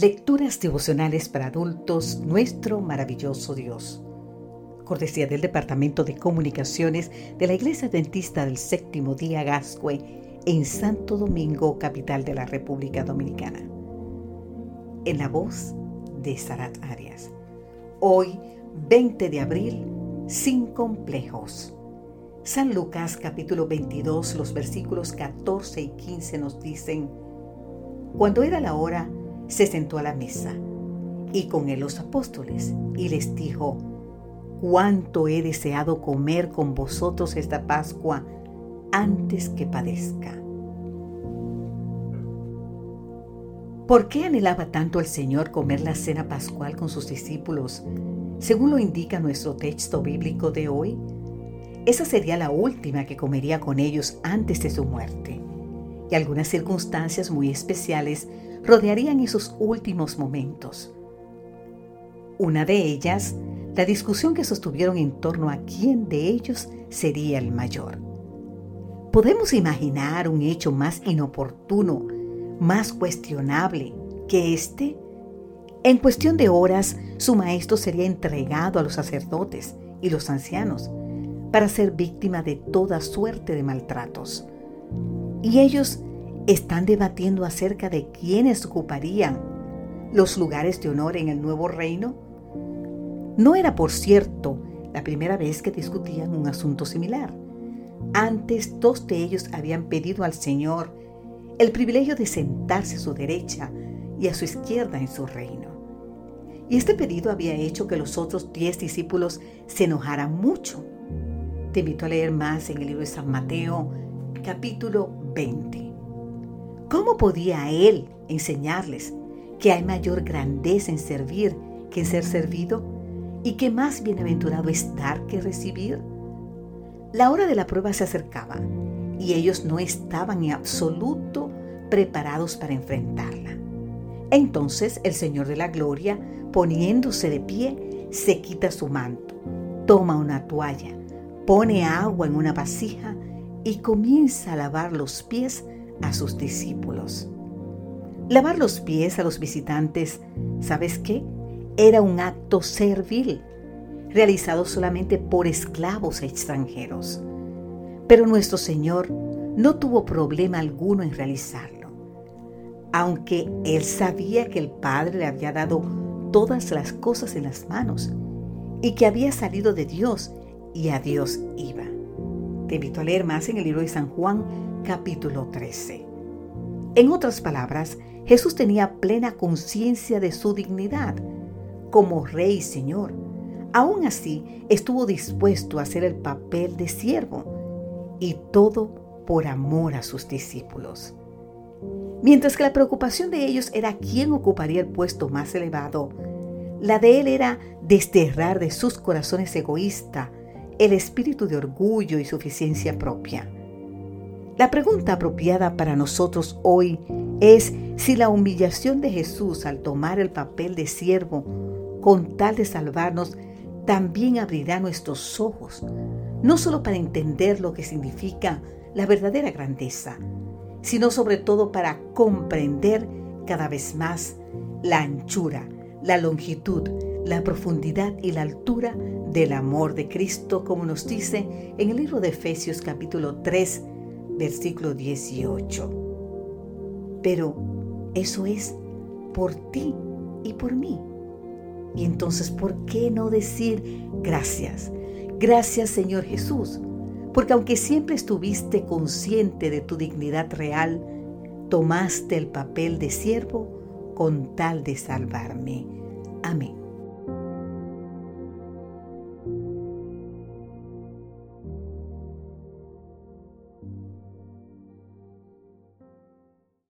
Lecturas devocionales para adultos, nuestro maravilloso Dios. Cortesía del Departamento de Comunicaciones de la Iglesia Dentista del Séptimo Día Gascue en Santo Domingo, capital de la República Dominicana. En la voz de Sarat Arias. Hoy, 20 de abril, sin complejos. San Lucas capítulo 22, los versículos 14 y 15 nos dicen, Cuando era la hora, se sentó a la mesa y con él los apóstoles y les dijo, cuánto he deseado comer con vosotros esta Pascua antes que padezca. ¿Por qué anhelaba tanto el Señor comer la cena pascual con sus discípulos, según lo indica nuestro texto bíblico de hoy? Esa sería la última que comería con ellos antes de su muerte. Y algunas circunstancias muy especiales rodearían esos últimos momentos. Una de ellas, la discusión que sostuvieron en torno a quién de ellos sería el mayor. ¿Podemos imaginar un hecho más inoportuno, más cuestionable que este? En cuestión de horas, su maestro sería entregado a los sacerdotes y los ancianos para ser víctima de toda suerte de maltratos. Y ellos están debatiendo acerca de quiénes ocuparían los lugares de honor en el nuevo reino? No era, por cierto, la primera vez que discutían un asunto similar. Antes, dos de ellos habían pedido al Señor el privilegio de sentarse a su derecha y a su izquierda en su reino. Y este pedido había hecho que los otros diez discípulos se enojaran mucho. Te invito a leer más en el libro de San Mateo, capítulo 20. ¿Cómo podía él enseñarles que hay mayor grandeza en servir que en ser servido y que más bienaventurado es dar que recibir? La hora de la prueba se acercaba y ellos no estaban en absoluto preparados para enfrentarla. Entonces el Señor de la Gloria, poniéndose de pie, se quita su manto, toma una toalla, pone agua en una vasija y comienza a lavar los pies a sus discípulos. Lavar los pies a los visitantes, ¿sabes qué? Era un acto servil, realizado solamente por esclavos extranjeros. Pero nuestro Señor no tuvo problema alguno en realizarlo, aunque Él sabía que el Padre le había dado todas las cosas en las manos y que había salido de Dios y a Dios iba. Te invito a leer más en el libro de San Juan capítulo 13. En otras palabras, Jesús tenía plena conciencia de su dignidad como Rey y Señor. Aún así, estuvo dispuesto a hacer el papel de siervo y todo por amor a sus discípulos. Mientras que la preocupación de ellos era quién ocuparía el puesto más elevado, la de él era desterrar de sus corazones egoísta el espíritu de orgullo y suficiencia propia. La pregunta apropiada para nosotros hoy es si la humillación de Jesús al tomar el papel de siervo con tal de salvarnos también abrirá nuestros ojos, no solo para entender lo que significa la verdadera grandeza, sino sobre todo para comprender cada vez más la anchura, la longitud, la profundidad y la altura del amor de Cristo, como nos dice en el libro de Efesios capítulo 3, versículo 18. Pero eso es por ti y por mí. Y entonces, ¿por qué no decir gracias? Gracias Señor Jesús, porque aunque siempre estuviste consciente de tu dignidad real, tomaste el papel de siervo con tal de salvarme. Amén.